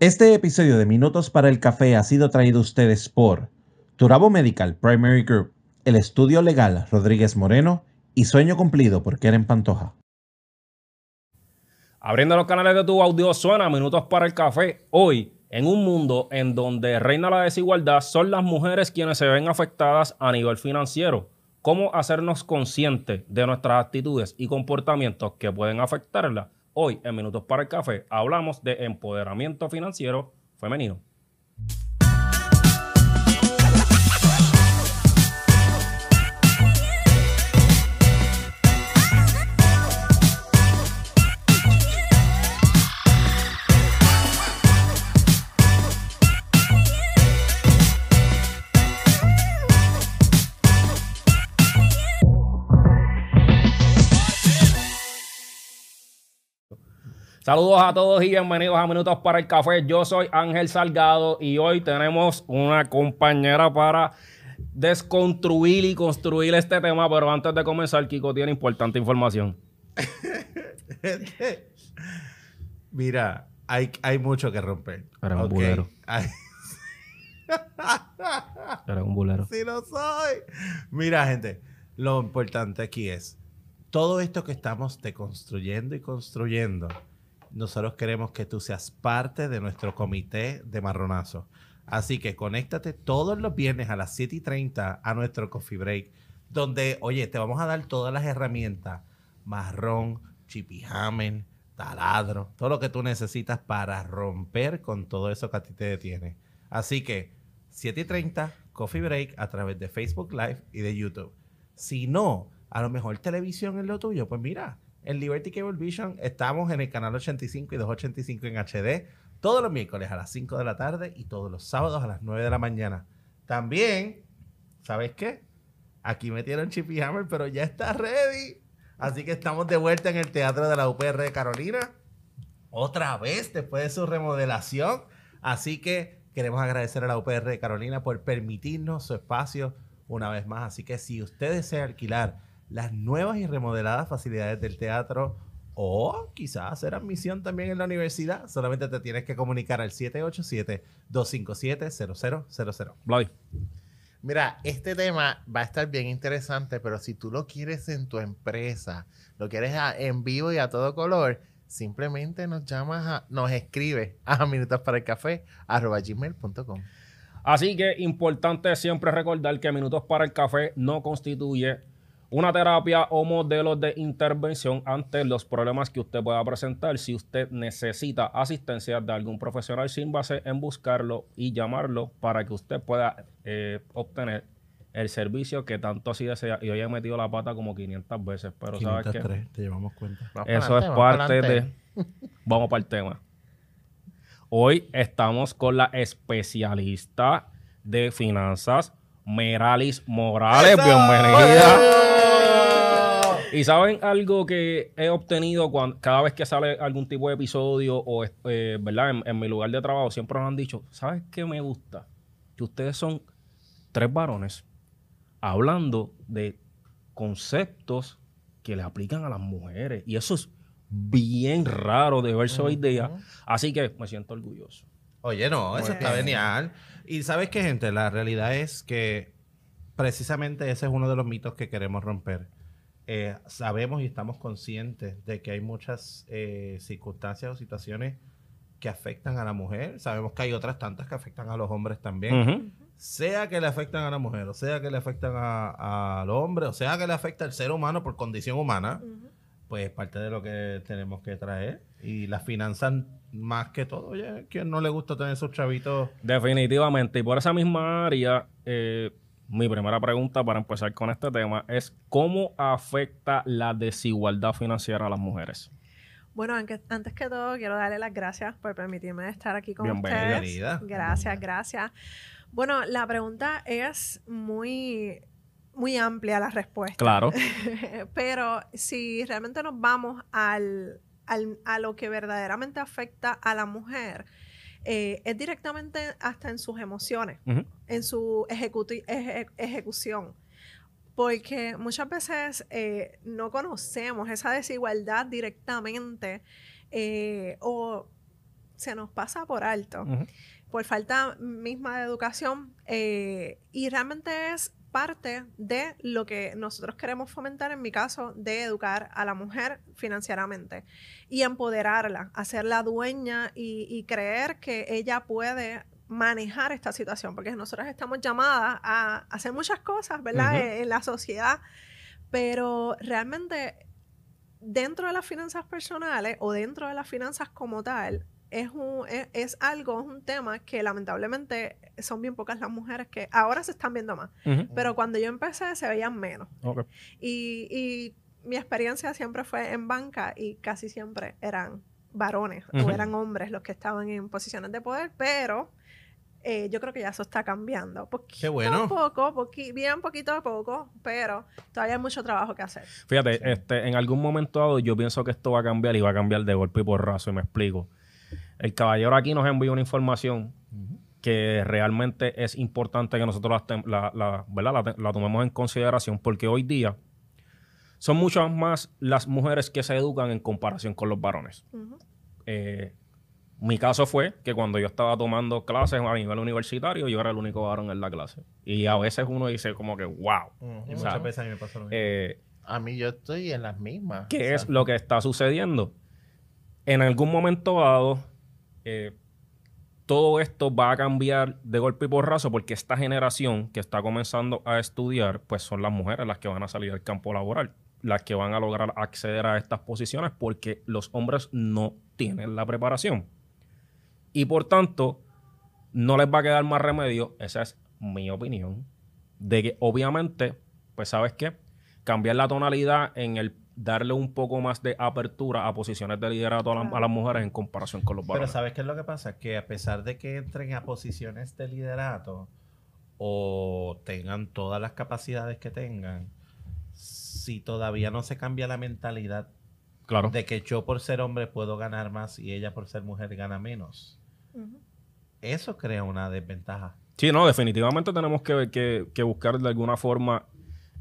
Este episodio de Minutos para el Café ha sido traído a ustedes por Turabo Medical Primary Group, el estudio legal Rodríguez Moreno y Sueño Cumplido por Keren Pantoja. Abriendo los canales de tu audio suena Minutos para el Café. Hoy, en un mundo en donde reina la desigualdad, son las mujeres quienes se ven afectadas a nivel financiero. ¿Cómo hacernos conscientes de nuestras actitudes y comportamientos que pueden afectarlas? Hoy, en Minutos para el Café, hablamos de empoderamiento financiero femenino. Saludos a todos y bienvenidos a Minutos para el Café. Yo soy Ángel Salgado y hoy tenemos una compañera para desconstruir y construir este tema. Pero antes de comenzar, Kiko tiene importante información. Mira, hay, hay mucho que romper. Era un Ok, bulero. Era un bulero. sí lo soy. Mira, gente, lo importante aquí es todo esto que estamos deconstruyendo y construyendo. Nosotros queremos que tú seas parte de nuestro comité de marronazo. Así que conéctate todos los viernes a las 7 y 30 a nuestro coffee break, donde, oye, te vamos a dar todas las herramientas: marrón, chipijamen, taladro, todo lo que tú necesitas para romper con todo eso que a ti te detiene. Así que 7 y 30, coffee break a través de Facebook Live y de YouTube. Si no, a lo mejor televisión es lo tuyo, pues mira, en Liberty Cable Vision estamos en el canal 85 y 285 en HD todos los miércoles a las 5 de la tarde y todos los sábados a las 9 de la mañana. También, ¿sabes qué? Aquí metieron Chip y Hammer, pero ya está ready. Así que estamos de vuelta en el Teatro de la UPR de Carolina. Otra vez después de su remodelación. Así que queremos agradecer a la UPR de Carolina por permitirnos su espacio una vez más. Así que si usted desea alquilar las nuevas y remodeladas facilidades del teatro o quizás hacer admisión también en la universidad, solamente te tienes que comunicar al 787-257-0000. Vladi. Mira, este tema va a estar bien interesante, pero si tú lo quieres en tu empresa, lo quieres a- en vivo y a todo color, simplemente nos llamas, a, nos escribes a minutos para el café arroba gmail.com. Así que importante siempre recordar que Minutos para el Café no constituye una terapia o modelo de intervención ante los problemas que usted pueda presentar. Si usted necesita asistencia de algún profesional, sin base en buscarlo y llamarlo para que usted pueda eh, obtener el servicio que tanto así desea. Y hoy he metido la pata como 500 veces, pero ¿sabes qué? 503, te llevamos cuenta. Vamos Eso es parte de... Vamos para el tema. Hoy estamos con la especialista de finanzas, Meralis Morales. Bienvenida. Y saben algo que he obtenido cuando, cada vez que sale algún tipo de episodio o, eh, ¿verdad? En, en mi lugar de trabajo siempre nos han dicho, ¿sabes qué me gusta? Que ustedes son tres varones hablando de conceptos que le aplican a las mujeres. Y eso es bien raro de verse hoy día. Así que me siento orgulloso. Oye, no, eso Muy está bien. genial. Y sabes qué, gente, la realidad es que precisamente ese es uno de los mitos que queremos romper. Eh, sabemos y estamos conscientes de que hay muchas eh, circunstancias o situaciones que afectan a la mujer. Sabemos que hay otras tantas que afectan a los hombres también. Ujú. Sea que le afectan a la mujer, o sea que le afectan a- al hombre, o sea que le afecta al ser humano por condición humana, pues es parte de lo que tenemos que traer. Y las finanzas, más que todo, oye, ¿quién no le gusta tener sus chavitos? Definitivamente. Y por esa misma área, eh, mi primera pregunta para empezar con este tema es ¿cómo afecta la desigualdad financiera a las mujeres? Bueno, antes que todo, quiero darle las gracias por permitirme estar aquí con Bienvenida. ustedes. Bienvenida. Gracias, gracias. Bueno, la pregunta es muy, muy amplia la respuesta. Claro. Pero si realmente nos vamos al, al- a lo que verdaderamente afecta a la mujer, eh, es directamente hasta en sus emociones, en su eje- ejecución. Porque muchas veces eh, no conocemos esa desigualdad directamente eh, o se nos pasa por alto, por falta misma de educación, y realmente es parte de lo que nosotros queremos fomentar, en mi caso, de educar a la mujer financieramente y empoderarla, hacerla dueña y, y creer que ella puede manejar esta situación, porque nosotros estamos llamadas a hacer muchas cosas, ¿verdad? En la sociedad, pero realmente dentro de las finanzas personales o dentro de las finanzas como tal, es, un, es, es algo, es un tema que lamentablemente son bien pocas las mujeres que ahora se están viendo más, pero cuando yo empecé se veían menos. Y, y mi experiencia siempre fue en banca y casi siempre eran varones o eran hombres los que estaban en posiciones de poder, pero eh, yo creo que ya eso está cambiando. Poquito Qué bueno. a poco, poqui- bien poquito a poco, pero todavía hay mucho trabajo que hacer. Fíjate, este, en algún momento dado yo pienso que esto va a cambiar y va a cambiar de golpe y porrazo y me explico. El caballero aquí nos envió una información que realmente es importante que nosotros la, la- la- ¿verdad? la tomemos en consideración porque hoy día son muchas más las mujeres que se educan en comparación con los varones. Eh, mi caso fue que cuando yo estaba tomando clases a nivel universitario, yo era el único varón en la clase. Y a veces uno dice como que, wow. Y muchas veces a mí me pasó lo mismo. Eh, A mí yo estoy en las mismas. ¿Qué o sea, es lo que está sucediendo? En algún momento dado, eh, todo esto va a cambiar de golpe y porrazo porque esta generación que está comenzando a estudiar, pues son las mujeres las que van a salir al campo laboral, las que van a lograr acceder a estas posiciones porque los hombres no tienen la preparación. Y por tanto, no les va a quedar más remedio, esa es mi opinión, de que obviamente, pues sabes qué, cambiar la tonalidad en el darle un poco más de apertura a posiciones de liderato a, la- a las mujeres en comparación con los Pero varones. ¿sabes qué es lo que pasa? Que a pesar de que entren a posiciones de liderato o tengan todas las capacidades que tengan, si todavía no se cambia la mentalidad claro. de que yo por ser hombre puedo ganar más y ella por ser mujer gana menos, eso crea una desventaja. Sí, no, definitivamente tenemos que, que- que buscar de alguna forma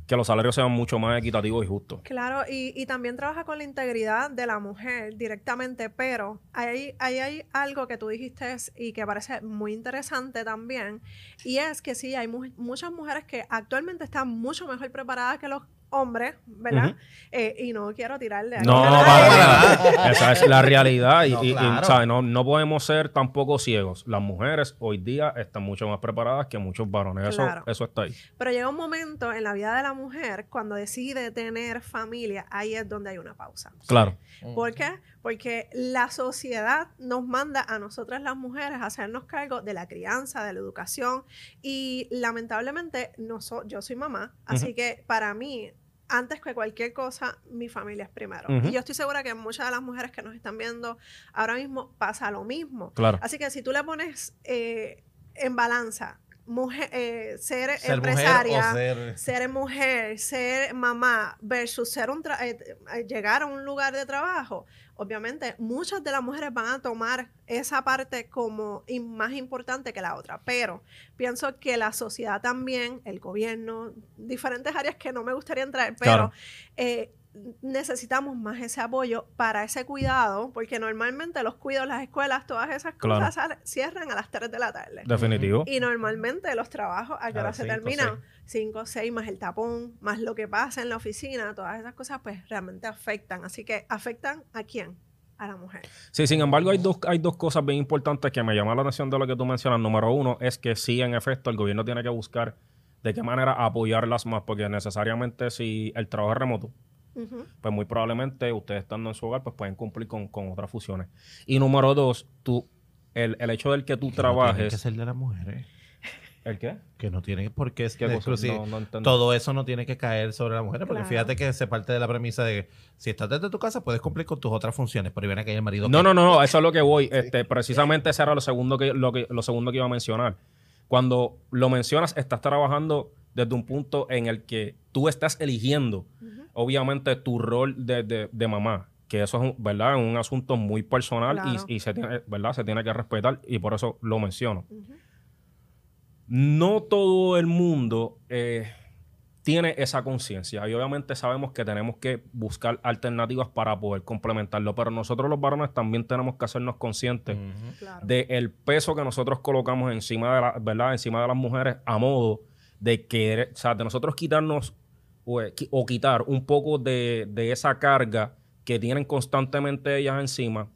que los salarios sean mucho más equitativos y justos. Claro, y, y también trabaja con la integridad de la mujer directamente, pero ahí, ahí hay algo que tú dijiste y que parece muy interesante también, y es que sí, hay mu- muchas mujeres que actualmente están mucho mejor preparadas que los hombres, ¿verdad? Eh, y no quiero tirarle a No, nadie. para nada. Esa es la realidad. Y, No, y- y, claro. ¿sabes? No, no podemos ser tampoco ciegos. Las mujeres hoy día están mucho más preparadas que muchos varones. Eso, Claro. eso está ahí. Pero llega un momento en la vida de la mujer cuando decide tener familia, ahí es donde hay una pausa. Claro. ¿Por qué? Porque la sociedad nos manda a nosotras las mujeres a hacernos cargo de la crianza, de la educación y lamentablemente no so- yo soy mamá, así que para mí, antes que cualquier cosa, mi familia es primero. Y yo estoy segura que muchas de las mujeres que nos están viendo ahora mismo pasa lo mismo. Claro. Así que si tú le pones eh, en balanza mujer, eh, ser, Ser empresaria, mujer ser... ser mujer, ser mamá versus ser un tra- eh, llegar a un lugar de trabajo, obviamente muchas de las mujeres van a tomar esa parte como más importante que la otra, pero pienso que la sociedad también, el gobierno, diferentes áreas que no me gustaría entrar, pero Claro. eh, necesitamos más ese apoyo para ese cuidado, porque normalmente los cuidados, las escuelas, todas esas cosas cierran a las 3 de la tarde. Definitivo. Y normalmente los trabajos, ¿a qué hora se cinco, terminan? 5, 6, más el tapón, más lo que pasa en la oficina, todas esas cosas, pues realmente afectan. Así que, ¿afectan a quién? A la mujer. Sí, sin embargo, hay dos, hay dos cosas bien importantes que me llaman la atención de lo que tú mencionas. Número uno es que sí, en efecto, el gobierno tiene que buscar de qué manera apoyarlas más, porque necesariamente si el trabajo es remoto, Pues muy probablemente ustedes estando en su hogar, pues pueden cumplir con, con otras funciones. Y número dos, tú, el, el hecho del que tú Que no tiene trabajes... que ser de las mujeres. ¿El qué? Que no tiene por qué ¿Qué. No, no. Todo eso no tiene que caer sobre la mujer, porque Claro. fíjate que se parte de la premisa de que si estás desde tu casa puedes cumplir con tus otras funciones, pero viene que el marido. No, que- no, no, no, eso es lo que voy. Este, precisamente ese era lo segundo que, lo que, lo segundo que iba a mencionar. Cuando lo mencionas, estás trabajando desde un punto en el que tú estás eligiendo. Obviamente, tu rol de, de- de mamá. Que eso es un, ¿verdad? un asunto muy personal y- Claro. y, se tiene, ¿verdad? Se tiene que respetar y por eso lo menciono. No todo el mundo eh, tiene esa conciencia y obviamente sabemos que tenemos que buscar alternativas para poder complementarlo, pero nosotros los varones también tenemos que hacernos conscientes Claro. del peso que nosotros colocamos encima de la, ¿verdad? Encima de las mujeres a modo de que, o sea, de nosotros quitarnos o, qui- o quitar un poco de, esa carga que tienen constantemente ellas encima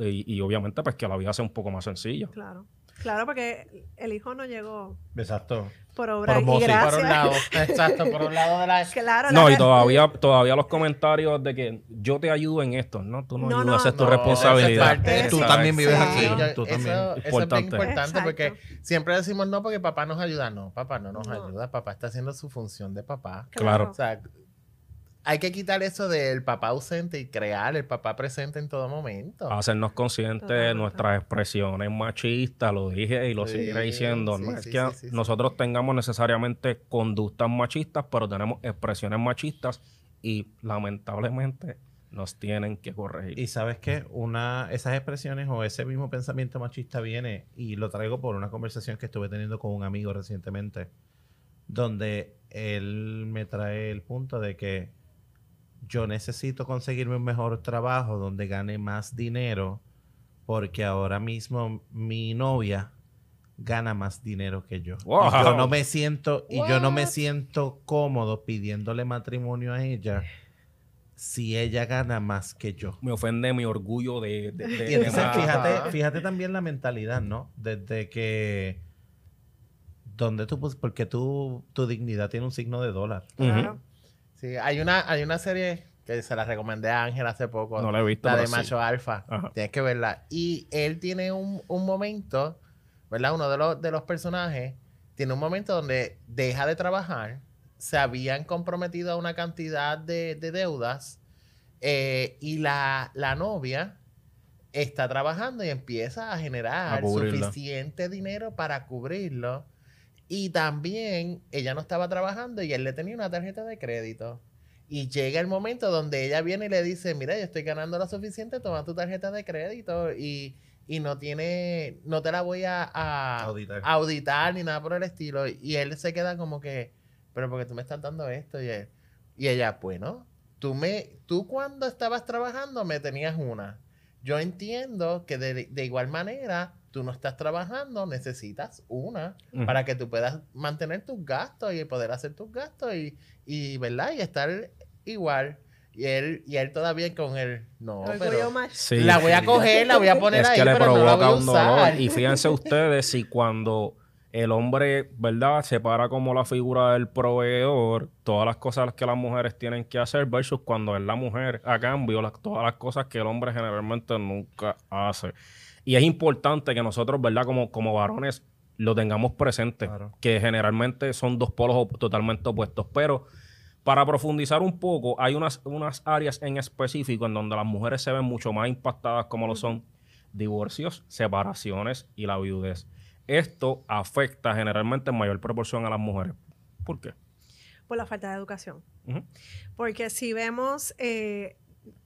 y, y obviamente pues que la vida sea un poco más sencilla. Claro. Claro, porque el hijo no llegó Exacto. por obra Por y gracia. Por un lado, exacto, por un lado de la... Claro, No, la- y todavía, todavía los comentarios de que yo te ayudo en esto, ¿no? Tú no, No, ayudas, no, es tu no, responsabilidad. es parte- Tú también vives aquí. Yo- Tú eso, también. eso es bien Importante. importante Exacto. porque siempre decimos no porque papá nos ayuda. No, papá no nos No. ayuda. Papá está haciendo su función de papá. Claro. O sea, hay que quitar eso del papá ausente y crear el papá presente en todo momento. hacernos conscientes de nuestras expresiones machistas, lo dije y lo Sí, seguiré diciendo. no sí, es sí, que sí, sí, sí. nosotros tengamos necesariamente conductas machistas, pero tenemos expresiones machistas y lamentablemente nos tienen que corregir. Y sabes que una, esas expresiones o ese mismo pensamiento machista viene, y lo traigo por una conversación que estuve teniendo con un amigo recientemente, donde él me trae el punto de que yo necesito conseguirme un mejor trabajo donde gane más dinero, porque ahora mismo mi novia gana más dinero que yo. Wow. Y yo no me siento, y yo no me siento cómodo pidiéndole matrimonio a ella si ella gana más que yo. Me ofende mi orgullo de... de, de- Y entonces fíjate, fíjate también la mentalidad, ¿no? Desde que donde tú pues porque tú tu dignidad tiene un signo de dólar. Claro. Sí, hay una, hay una serie que se la recomendé a Ángel hace poco. No la he visto, La de sí. Macho Alfa. Ajá. Tienes que verla. Y él tiene un, un momento, ¿verdad? Uno de los, de los personajes tiene un momento donde deja de trabajar, se habían comprometido a una cantidad de, de deudas eh, y la, la novia está trabajando y empieza a generar suficiente dinero para cubrirlo. Y también ella no estaba trabajando y él le tenía una tarjeta de crédito. Y llega el momento donde ella viene y le dice, mira, yo estoy ganando lo suficiente, toma tu tarjeta de crédito y, y no tiene, no te la voy a, a Auditar. auditar ni nada por el estilo. Y él se queda como que, pero porque tú me estás dando esto y él, y ella, bueno, tú me, tú cuando estabas trabajando me tenías una. Yo entiendo que de, de igual manera tú no estás trabajando, necesitas una para que tú puedas mantener tus gastos y poder hacer tus gastos y, y ¿verdad? Y estar igual. Y él, y él todavía con el, no, pero. Sí. la voy a coger, la voy a poner es ahí, que le pero no la voy provoca a un usar. dolor. Y fíjense ustedes si cuando el hombre, ¿verdad? Se para como la figura del proveedor, todas las cosas que las mujeres tienen que hacer versus cuando es la mujer a cambio, las- todas las cosas que el hombre generalmente nunca hace. Y es importante que nosotros, ¿verdad? Como, como varones lo tengamos presente, Claro. que generalmente son dos polos op- totalmente opuestos, pero... Para profundizar un poco, hay unas, unas áreas en específico en donde las mujeres se ven mucho más impactadas como lo son divorcios, separaciones y la viudez. Esto afecta generalmente en mayor proporción a las mujeres. ¿Por qué? Por la falta de educación. Porque si vemos, eh,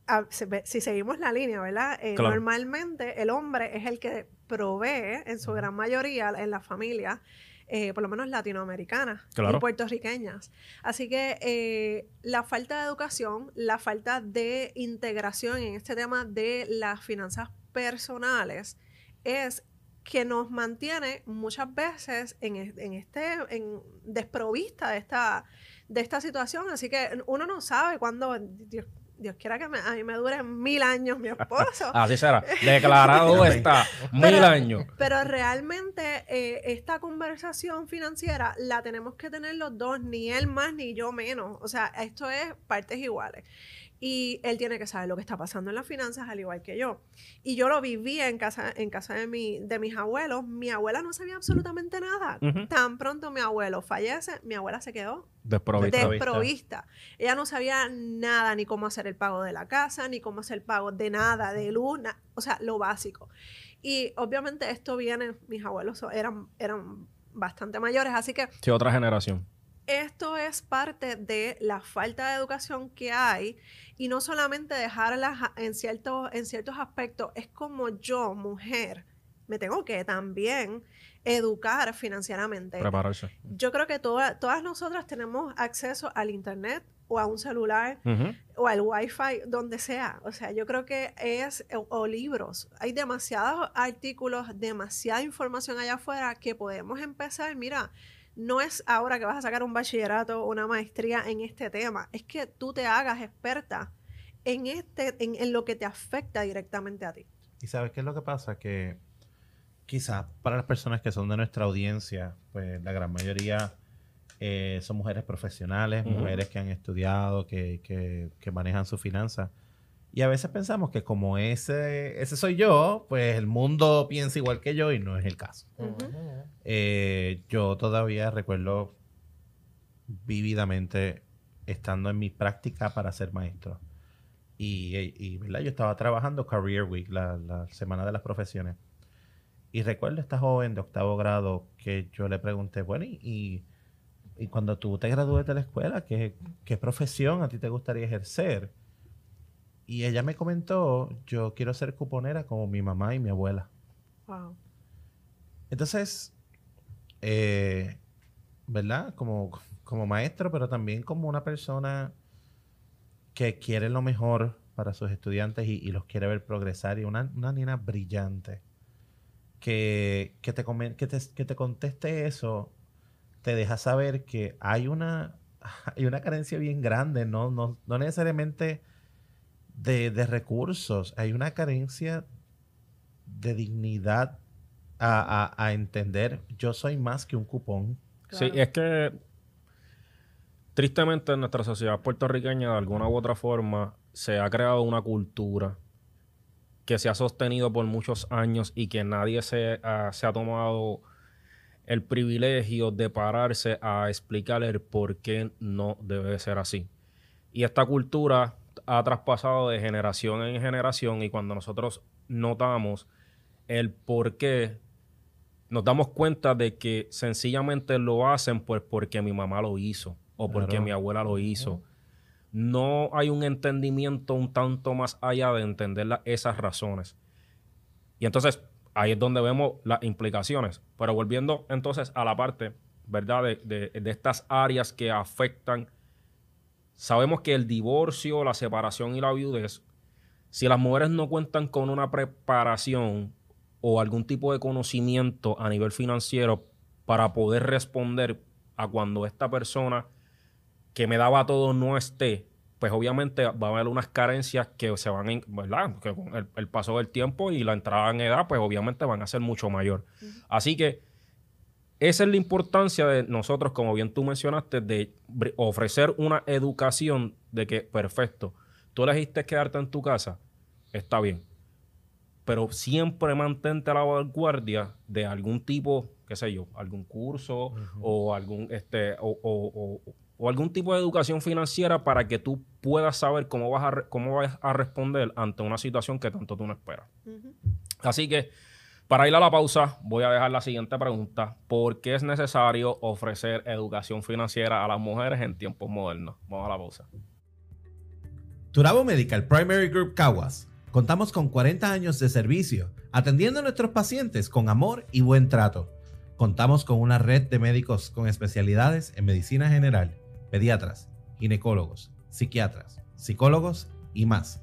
a- si seguimos la línea, ¿verdad? Eh, Claro. Normalmente el hombre es el que provee, en su gran mayoría, en la familia, eh, por lo menos latinoamericanas Claro. y puertorriqueñas. Así que eh, la falta de educación, la falta de integración en este tema de las finanzas personales es que nos mantiene muchas veces en, en este en desprovista de esta de esta situación así que uno no sabe cuándo Dios, Dios quiera que me- a mí me dure mil años mi esposo Así será. Declarado está mil años. pero realmente eh, esta conversación financiera la tenemos que tener los dos, ni él más ni yo menos. O sea, esto es partes iguales. Y él tiene que saber lo que está pasando en las finanzas, al igual que yo. Y yo lo viví en casa, en casa de, mi, de mis abuelos. Mi abuela no sabía absolutamente nada. Tan pronto mi abuelo fallece, mi abuela se quedó Desprovista. Desprovista. Ella no sabía nada, ni cómo hacer el pago de la casa, ni cómo hacer el pago de nada, de luz, o sea, lo básico. Y obviamente esto viene, mis abuelos eran, eran bastante mayores, así que Sí, otra generación. Esto es parte de la falta de educación que hay y no solamente dejarlas a- en ciertos, en ciertos aspectos, es como yo, mujer, me tengo que también educar financieramente. Prepararse. Yo creo que toda- todas nosotras tenemos acceso al internet o a un celular o al wifi, donde sea. O sea, yo creo que es, o, o libros. Hay demasiados artículos, demasiada información allá afuera que podemos empezar. Mira, no es ahora que vas a sacar un bachillerato o una maestría en este tema, es que tú te hagas experta en, este, en, en lo que te afecta directamente a ti. ¿Y sabes qué es lo que pasa? Que quizás para las personas que son de nuestra audiencia, pues la gran mayoría eh, son mujeres profesionales, mujeres que han estudiado, que, que- que manejan sus finanzas. Y a veces pensamos que como ese, ese soy yo, pues el mundo piensa igual que yo y no es el caso. Ujú. Eh, yo todavía recuerdo vívidamente estando en mi práctica para ser maestro. Y, y, ¿verdad? yo estaba trabajando Career Week, la, la semana de las profesiones. Y recuerdo a esta joven de octavo grado que yo le pregunté, bueno, y, y- y cuando tú te gradúes de la escuela, ¿qué, ¿qué profesión a ti te gustaría ejercer? Y ella me comentó, yo quiero ser cuponera como mi mamá y mi abuela. Wow. Entonces, eh, ¿verdad? Como, como maestro, pero también como una persona que quiere lo mejor para sus estudiantes y, y los quiere ver progresar. Y una, una nena brillante que, que, te, que, te, que te conteste eso, te deja saber que hay una, hay una carencia bien grande, no, no, no necesariamente de, de recursos, hay una carencia de dignidad a, a- a entender, yo soy más que un cupón. Sí, es que tristemente en nuestra sociedad puertorriqueña, de alguna u otra forma, se ha creado una cultura que se ha sostenido por muchos años y que nadie se, ha- se ha tomado el privilegio de pararse a explicar el por qué no debe ser así. Y esta cultura ha traspasado de generación en generación y cuando nosotros notamos el por qué nos damos cuenta de que sencillamente lo hacen pues porque mi mamá lo hizo o porque Claro. mi abuela lo hizo. No hay un entendimiento un tanto más allá de entender la- esas razones. Y entonces ahí es donde vemos las implicaciones. Pero volviendo entonces a la parte, ¿verdad? De, de- de estas áreas que afectan. Sabemos que el divorcio, la separación y la viudez, si las mujeres no cuentan con una preparación o algún tipo de conocimiento a nivel financiero para poder responder a cuando esta persona que me daba todo no esté, pues obviamente va a haber unas carencias que se van, en, ¿verdad? Que con el, el paso del tiempo y la entrada en edad, pues obviamente van a ser mucho mayor. Así que esa es la importancia de nosotros, como bien tú mencionaste, de ofrecer una educación de que, perfecto, tú elegiste quedarte en tu casa, está bien, pero siempre mantente a la vanguardia de algún tipo, qué sé yo, algún curso o algún este o, o- o- o algún tipo de educación financiera para que tú puedas saber cómo vas a re- cómo vas a responder ante una situación que tanto tú no esperas. Así que para ir a la pausa, voy a dejar la siguiente pregunta. ¿Por qué es necesario ofrecer educación financiera a las mujeres en tiempos modernos? Vamos a la pausa. Turabo Medical Primary Group Caguas. Contamos con 40 años de servicio, atendiendo a nuestros pacientes con amor y buen trato. Contamos con una red de médicos con especialidades en medicina general, pediatras, ginecólogos, psiquiatras, psicólogos y más.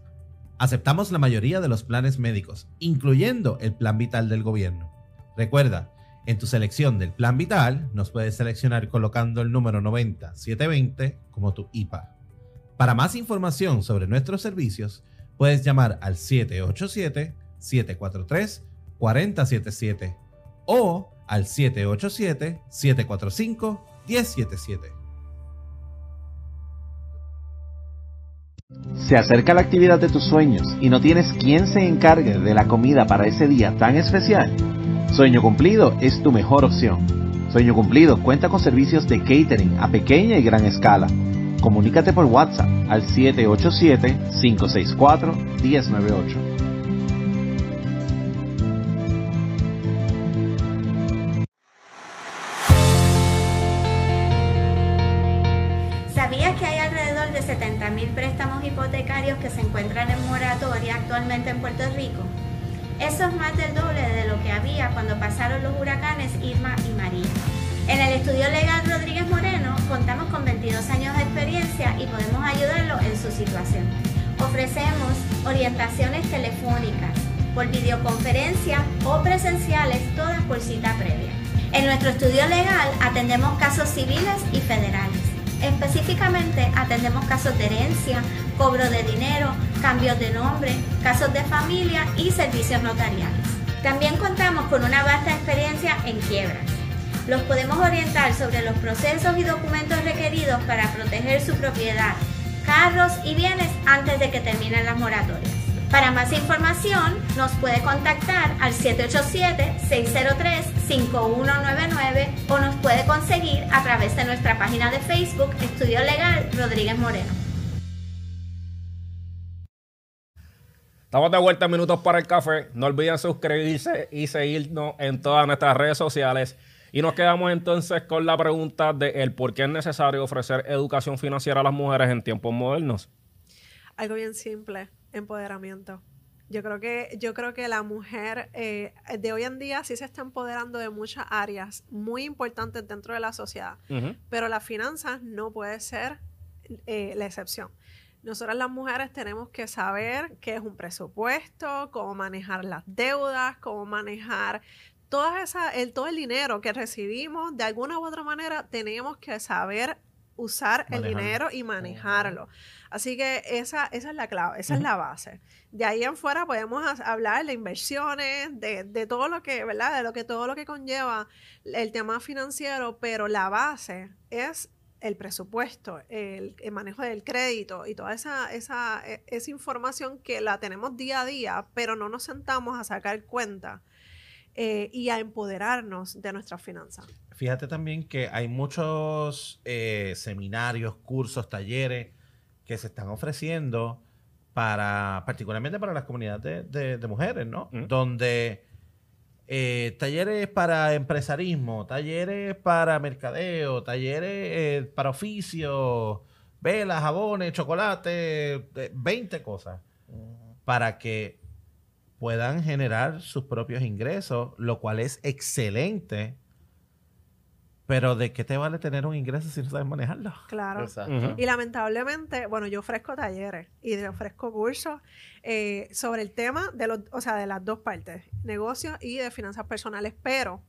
Aceptamos la mayoría de los planes médicos, incluyendo el plan vital del gobierno. Recuerda, en tu selección del plan vital nos puedes seleccionar colocando el número 90720 como tu IPA. Para más información sobre nuestros servicios, puedes llamar al 787-743-4077 o al 787-745-1077. Se acerca la actividad de tus sueños y no tienes quien se encargue de la comida para ese día tan especial. Sueño Cumplido es tu mejor opción. Sueño Cumplido cuenta con servicios de catering a pequeña y gran escala. Comunícate por WhatsApp al 787-564-1098. En Puerto Rico? Eso es más del doble de lo que había cuando pasaron los huracanes Irma y María. En el estudio legal Rodríguez Moreno contamos con 22 años de experiencia y podemos ayudarlo en su situación. Ofrecemos orientaciones telefónicas, por videoconferencia o presenciales, todas por cita previa. En nuestro estudio legal atendemos casos civiles y federales. Específicamente atendemos casos de herencia, cobro de dinero, cambios de nombre, casos de familia y servicios notariales. También contamos con una vasta experiencia en quiebras. Los podemos orientar sobre los procesos y documentos requeridos para proteger su propiedad, carros y bienes antes de que terminen las moratorias. Para más información, nos puede contactar al 787-603-5199 o nos puede conseguir a través de nuestra página de Facebook Estudio Legal Rodríguez Moreno. Estamos de vuelta en Minutos para el Café. No olviden suscribirse y seguirnos en todas nuestras redes sociales. Y nos quedamos entonces con la pregunta de el por qué es necesario ofrecer educación financiera a las mujeres en tiempos modernos. Algo bien simple, empoderamiento. Yo creo que, yo creo que la mujer eh, de hoy en día sí se está empoderando de muchas áreas muy importantes dentro de la sociedad, pero las finanzas no puede ser eh, la excepción. Nosotras las mujeres tenemos que saber qué es un presupuesto, cómo manejar las deudas, cómo manejar toda esa, el, todo el dinero que recibimos. De alguna u otra manera tenemos que saber usar el dinero y manejarlo. Así que esa, esa es la clave, esa es la base. De ahí en fuera podemos hablar de inversiones, de, de todo lo que, ¿verdad? De lo que todo lo que conlleva el tema financiero, pero la base es el presupuesto, el, el manejo del crédito y toda esa, esa, e- esa información que la tenemos día a día, pero no nos sentamos a sacar cuenta eh, y a empoderarnos de nuestras finanzas. Fíjate también que hay muchos eh, seminarios, cursos, talleres que se están ofreciendo para, particularmente para las comunidades de, de- de mujeres, ¿no? Mm. Donde eh, talleres para empresarismo, talleres para mercadeo, talleres eh, para oficio, velas, jabones, chocolate, eh, 20 cosas, para que puedan generar sus propios ingresos, lo cual es excelente. Pero ¿de qué te vale tener un ingreso si no sabes manejarlo? Claro. Y lamentablemente, bueno, yo ofrezco talleres y ofrezco cursos eh, sobre el tema de los, o sea, de las dos partes, negocios y de finanzas personales, pero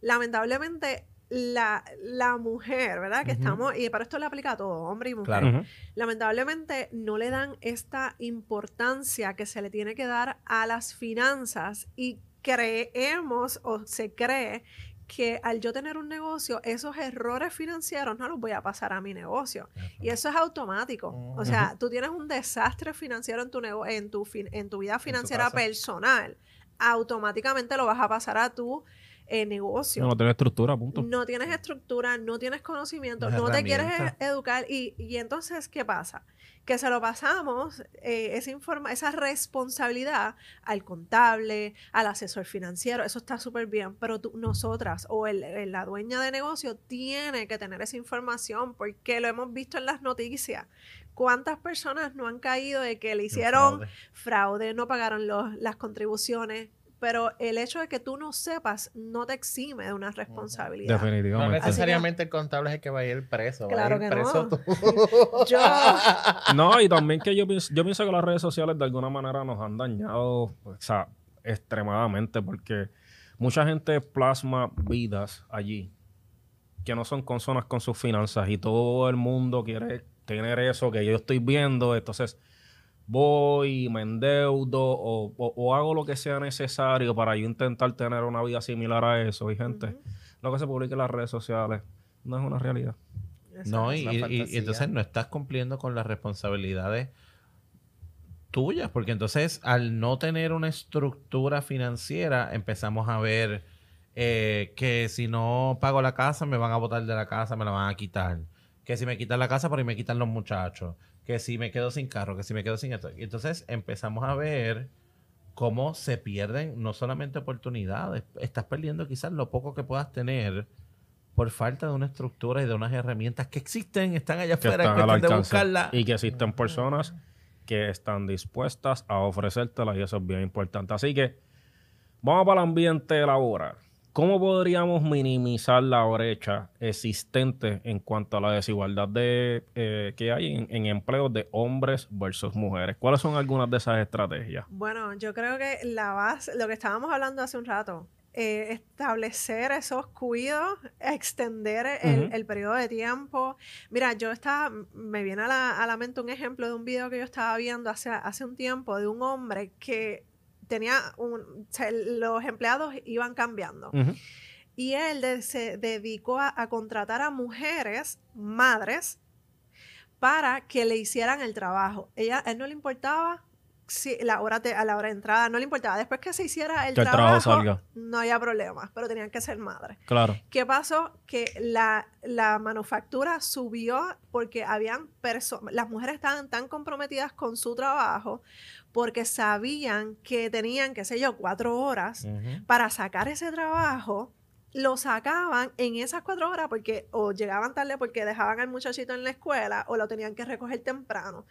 lamentablemente la, la mujer, ¿verdad? Que estamos, y para esto le aplica a todo, hombre y mujer. Claro. Lamentablemente no le dan esta importancia que se le tiene que dar a las finanzas y creemos o se cree que al yo tener un negocio, esos errores financieros no los voy a pasar a mi negocio. Y eso es automático. O sea, tú tienes un desastre financiero en tu, nego- en tu, fin- en tu vida financiera personal, automáticamente lo vas a pasar a tu eh, negocio No, no tiene estructura, punto. no tienes estructura, no tienes conocimiento, Las no te quieres e- educar y, y entonces, ¿qué pasa? Que se lo pasamos, eh, esa, informa esa responsabilidad al contable, al asesor financiero, eso está súper bien, pero tú, nosotras o el- el- la dueña de negocio tiene que tener esa información porque lo hemos visto en las noticias. ¿Cuántas personas no han caído de que le hicieron fraude. fraude, no pagaron los- las contribuciones? Pero el hecho de que tú no sepas no te exime de una responsabilidad. No Definitivamente. necesariamente el contable es el que va a ir preso. Claro va a ir que no. tú. Yo, No, y también que yo pienso, yo pienso que las redes sociales de alguna manera nos han dañado, o sea, extremadamente, porque mucha gente plasma vidas allí que no son consonas con sus finanzas y todo el mundo quiere tener eso que yo estoy viendo, entonces voy, me endeudo o, o- o hago lo que sea necesario para yo intentar tener una vida similar a eso. Y gente, lo que se publica en las redes sociales no es una realidad. No, y, y- entonces no estás cumpliendo con las responsabilidades tuyas, porque entonces al no tener una estructura financiera empezamos a ver eh, que si no pago la casa me van a botar de la casa, me la van a quitar. Que si me quitan la casa, por ahí me quitan los muchachos. Que si me quedo sin carro, que si me quedo sin esto. Y entonces empezamos a ver cómo se pierden no solamente oportunidades, estás perdiendo quizás lo poco que puedas tener por falta de una estructura y de unas herramientas que existen, están allá que afuera, están de buscarla. y que existen personas que están dispuestas a ofrecértela y eso es bien importante. Así que Vamos para el ambiente laboral. ¿Cómo podríamos minimizar la brecha existente en cuanto a la desigualdad de, eh, que hay en, en empleos de hombres versus mujeres? ¿Cuáles son algunas de esas estrategias? Bueno, yo creo que la base, lo que estábamos hablando hace un rato, eh, establecer esos cuidados, extender el, el periodo de tiempo. Mira, yo estaba, me viene a la, a la mente un ejemplo de un video que yo estaba viendo hace, hace un tiempo de un hombre que tenía un, los empleados iban cambiando. Y él de- se dedicó a, a contratar a mujeres, madres, para que le hicieran el trabajo. Ella, a él no le importaba si la hora de, a la hora de entrada, no le importaba. Después que se hiciera el Que el trabajo salga. no había problema, pero tenían que ser madres. Claro. ¿Qué pasó? Que la, la manufactura subió porque habían personas, las mujeres estaban tan comprometidas con su trabajo porque sabían que tenían, qué sé yo, cuatro horas para sacar ese trabajo, lo sacaban en esas cuatro horas porque o llegaban tarde porque dejaban al muchachito en la escuela o lo tenían que recoger temprano.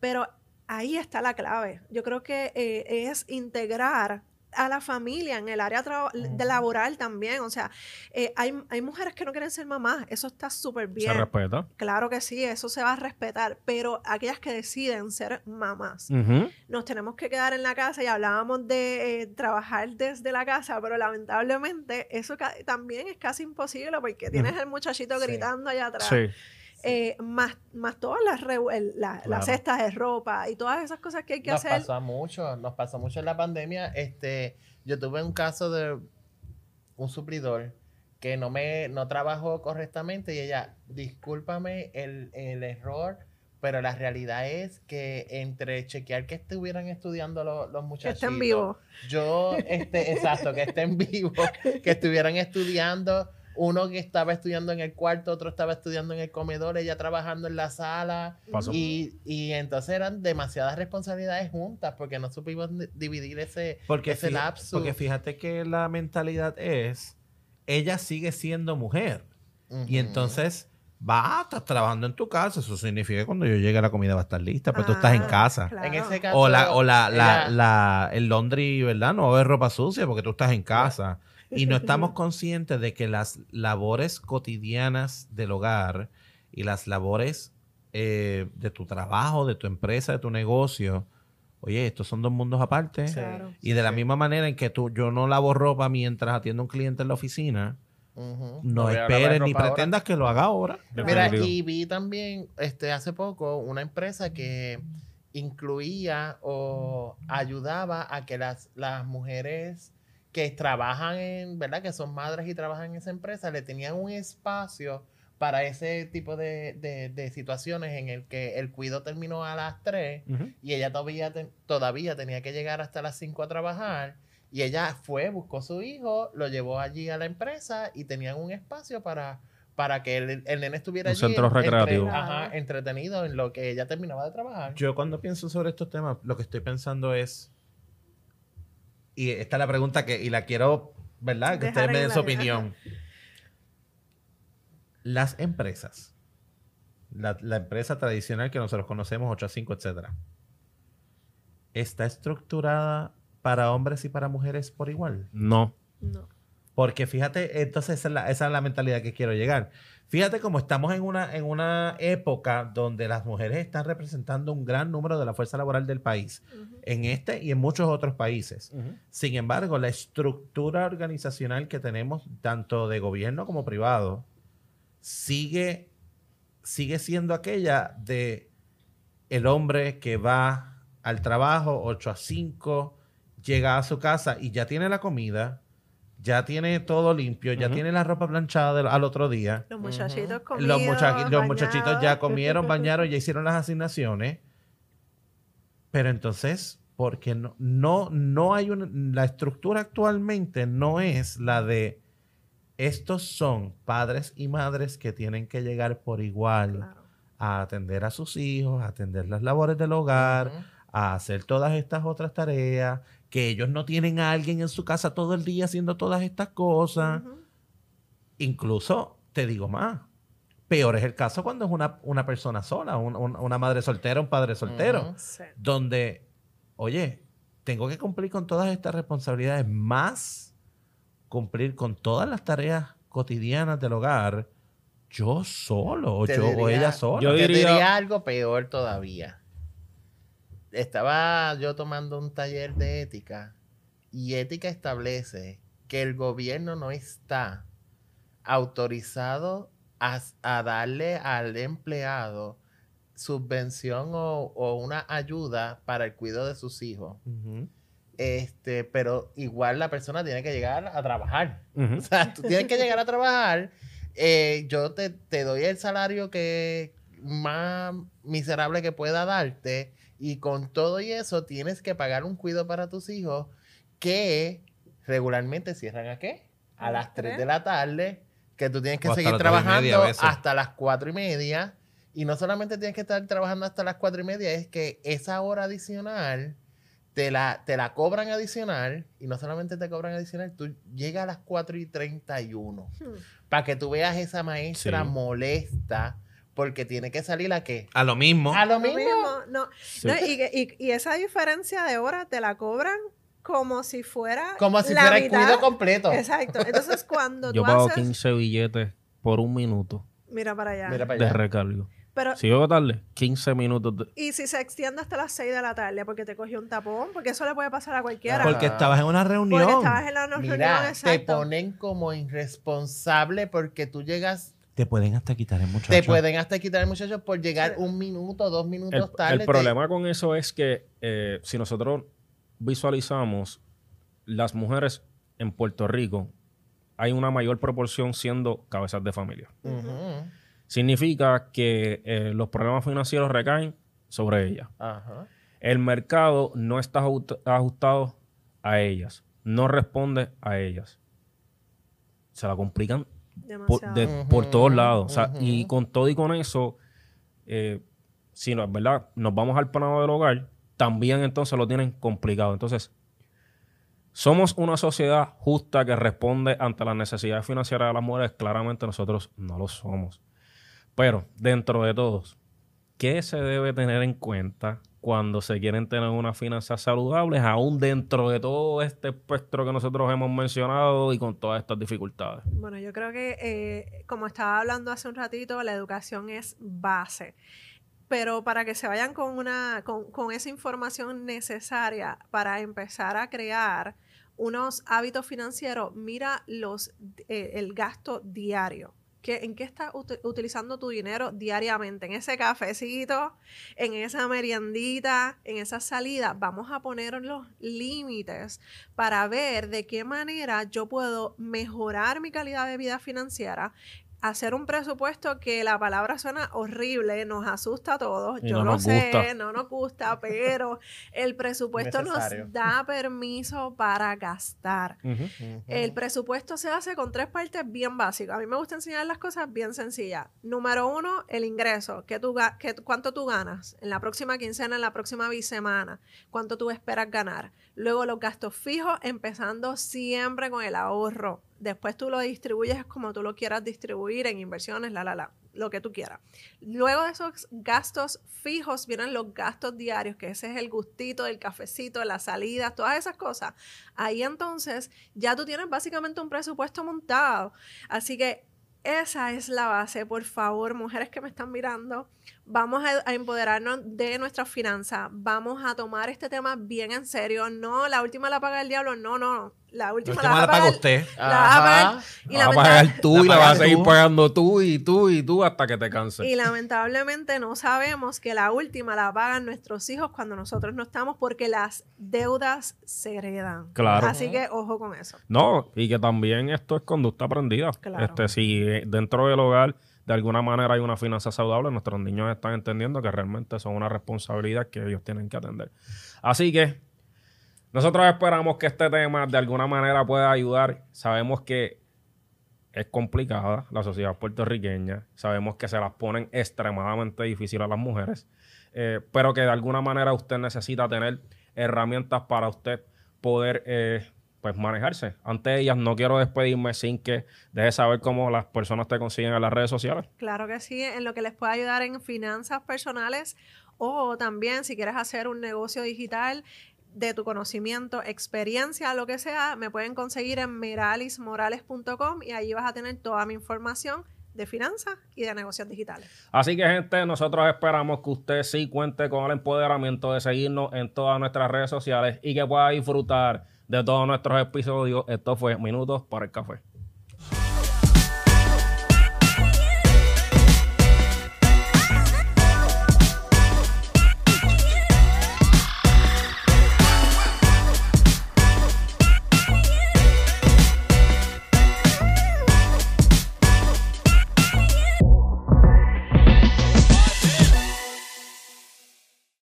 Pero ahí está la clave. Yo creo que eh, es integrar a la familia en el área de laboral también. O sea, eh, hay, hay mujeres que no quieren ser mamás. Eso está súper Se bien. respeta. Claro que sí, eso se va a respetar. Pero aquellas que deciden ser mamás, nos tenemos que quedar en la casa y hablábamos de eh, trabajar desde la casa, pero lamentablemente eso también es casi imposible porque tienes el muchachito Sí. gritando allá atrás. Sí. Eh, más, más todas las, la- Claro. las cestas de ropa y todas esas cosas que hay que nos hacer. pasó mucho, nos pasó mucho en la pandemia. Este, yo tuve un caso de un suplidor que no me no trabajó correctamente y ella, discúlpame el, el error, pero la realidad es que entre chequear que estuvieran estudiando lo- los Que muchachos. estén vivos. Yo, este, exacto, que estén vivos, que estuvieran estudiando. Uno que estaba estudiando en el cuarto, otro estaba estudiando en el comedor, ella trabajando en la sala. Pasó. Y, y entonces eran demasiadas responsabilidades juntas porque no supimos di- dividir ese, Porque, ese lapso. porque fíjate que la mentalidad es, ella sigue siendo mujer. Y entonces, va, estás trabajando en tu casa. Eso significa que cuando yo llegue la comida va a estar lista, pero tú estás en Ah, casa. claro. En ese caso, O, la, o la, la, la- el laundry, ¿verdad? No va a haber ropa sucia porque tú estás en casa. Y no estamos conscientes de que las labores cotidianas del hogar y las labores eh, de tu trabajo, de tu empresa, de tu negocio, oye, estos son dos mundos aparte. Claro. Y de la sí. misma manera en que tú, yo no lavo ropa mientras atiendo a un cliente en la oficina, no, esperes ni ahora. pretendas que lo haga ahora. Mira, y vi también este, hace poco una empresa que incluía o ayudaba a que las, las mujeres que trabajan en, ¿verdad? Que son madres y trabajan en esa empresa, le tenían un espacio para ese tipo de, de- de situaciones en el que el cuido terminó a las 3 Ujú. y ella todavía, todavía tenía que llegar hasta las 5 a trabajar. Y ella fue, buscó su hijo, lo llevó allí a la empresa y tenían un espacio para, para que el, el nene estuviera Un allí. centro entre- recreativo. ajá, entretenido en lo que ella terminaba de trabajar. Yo cuando pienso sobre estos temas, lo que estoy pensando es, y esta es la pregunta que, y la quiero, ¿verdad? Que Dejar ustedes me en den su opinión. Las empresas, la, la empresa tradicional que nosotros conocemos, 8 a 5, etcétera, ¿está estructurada para hombres y para mujeres por igual? No. No. Porque fíjate, entonces esa es la, esa es la mentalidad que quiero llegar. Fíjate cómo estamos en una, en una época donde las mujeres están representando un gran número de la fuerza laboral del país, en este y en muchos otros países. Sin embargo, la estructura organizacional que tenemos, tanto de gobierno como privado, sigue, sigue siendo aquella de el hombre que va al trabajo 8 a 5, llega a su casa y ya tiene la comida, ya tiene todo limpio, ya tiene la ropa planchada del- al otro día. Los muchachitos Los, comidos, mucha- los muchachitos ya comieron, bañaron, ya hicieron las asignaciones. Pero entonces, porque no, no, no hay una, la estructura actualmente no es la de estos son padres y madres que tienen que llegar por igual Claro. a atender a sus hijos, a atender las labores del hogar, a hacer todas estas otras tareas, que ellos no tienen a alguien en su casa todo el día haciendo todas estas cosas. Incluso, te digo más, peor es el caso cuando es una, una persona sola, un- un- una madre soltera, un padre soltero. Sí. donde, oye, tengo que cumplir con todas estas responsabilidades, más cumplir con todas las tareas cotidianas del hogar, yo solo, o yo o ella sola. Yo Te diría algo peor todavía. Estaba yo tomando un taller de ética y ética establece que el gobierno no está autorizado a, a darle al empleado subvención o, o una ayuda para el cuidado de sus hijos. Este, pero igual la persona tiene que llegar a trabajar. O sea, tú tienes que llegar a trabajar. eh, yo te, te doy el salario que más miserable que pueda darte. Y con todo y eso tienes que pagar un cuido para tus hijos que regularmente cierran a qué? A las las 3 tres. de la tarde. Que tú tienes que seguir las dos y media a trabajando veces. hasta las 4 y media. Y no solamente tienes que estar trabajando hasta las 4 y media, es que esa hora adicional te la, te la cobran adicional y no solamente te cobran adicional, tú llegas a las 4 y 31 Hmm. para que tú veas esa maestra Sí. molesta porque tiene que salir a qué? A lo mismo. A lo Lo mismo. no. Sí. No, y, y- y esa diferencia de horas te la cobran como si fuera. Como si la fuera el cuido completo. Exacto. Entonces, cuando Yo tú pago haces. 15 billetes por un minuto Mira para allá. Mira para de allá. recargo. Pero, Si llego tarde, 15 minutos. de- y si se extiende hasta las 6 de la tarde porque te cogió un tapón, porque eso le puede pasar a cualquiera. Porque- Porque estabas en una Porque reunión. estabas en la reunión, Mira, te exacto. ponen como irresponsable porque tú llegas, Te pueden hasta quitar el muchacho. te pueden hasta quitar el muchacho por llegar un minuto, dos El, minutos el tarde. te- problema con eso es que eh, si nosotros visualizamos las mujeres en Puerto Rico, hay una mayor proporción siendo cabezas de familia. Significa que eh, los problemas financieros recaen sobre ellas. El mercado no está ajust- ajustado a ellas, no responde a ellas. Se la complican por, todos lados. O sea, ujú. y con todo y con eso, eh, si no verdad, nos vamos al plano del hogar, también entonces lo tienen complicado. Entonces, somos una sociedad justa que responde ante las necesidades financieras de las mujeres. Claramente nosotros no lo somos. Pero dentro de todos, ¿qué se debe tener en cuenta cuando se quieren tener unas finanzas saludables, aún dentro de todo este espectro que nosotros hemos mencionado y con todas estas dificultades? Bueno, yo creo que, eh, como estaba hablando hace un ratito, la educación es base. Pero para que se vayan con, una, con, con esa información necesaria para empezar a crear unos hábitos financieros, mira los, eh, el gasto diario. ¿Qué, ¿En qué estás ut- utilizando tu dinero diariamente? En ese cafecito, en esa meriendita, en esa salida. Vamos a poner los límites para ver de qué manera yo puedo mejorar mi calidad de vida financiera, hacer un presupuesto que la palabra suena horrible, nos asusta a todos, Y yo no lo sé, gusta. no nos gusta, pero el presupuesto Necesario. nos da permiso para gastar. El presupuesto se hace con tres partes bien básicas. A mí me gusta enseñar las cosas bien sencillas. Número uno, el ingreso. ¿Qué tú, ¿Cuánto tú ganas en la próxima quincena, en la próxima bisemana? ¿Cuánto tú esperas ganar? Luego los gastos fijos, empezando siempre con el ahorro. Después tú lo distribuyes como tú lo quieras distribuir en inversiones, la, la, la, lo que tú quieras. Luego de esos gastos fijos vienen los gastos diarios, que ese es el gustito del cafecito, las salidas, todas esas cosas. Ahí entonces ya tú tienes básicamente un presupuesto montado. Así que esa es la base. Por favor, mujeres que me están mirando, vamos a, a empoderarnos de nuestras finanzas. Vamos a tomar este tema bien en serio. No, la última la paga el diablo. No, no. La La última, última la, la va a paga usted. la vas a pagar- y Vas a pagar tú la y la vas a seguir tú. pagando tú y tú y tú hasta que te canses. Y lamentablemente no sabemos que la última la pagan nuestros hijos cuando nosotros no estamos porque las deudas se heredan. Claro. Así que ojo con eso. No, y que también esto es conducta aprendida. Claro. Este, si eh, dentro del hogar de alguna manera hay una finanza saludable, nuestros niños están entendiendo que realmente son una responsabilidad que ellos tienen que atender. Así que nosotros esperamos que este tema de alguna manera pueda ayudar. Sabemos que es complicada la sociedad puertorriqueña, sabemos que se las ponen extremadamente difícil a las mujeres, eh, pero que de alguna manera usted necesita tener herramientas para usted poder eh, pues manejarse. Ante ellas no quiero despedirme sin que deje saber cómo las personas te consiguen en las redes sociales. Claro que sí, en lo que les pueda ayudar en finanzas personales o también si quieres hacer un negocio digital. de tu conocimiento, experiencia, lo que sea, me pueden conseguir en meralismorales.com y allí vas a tener toda mi información de finanzas y de negocios digitales. Así que, gente, nosotros esperamos que usted sí cuente con el empoderamiento de seguirnos en todas nuestras redes sociales y que pueda disfrutar de todos nuestros episodios. Esto fue Minutos para el Café.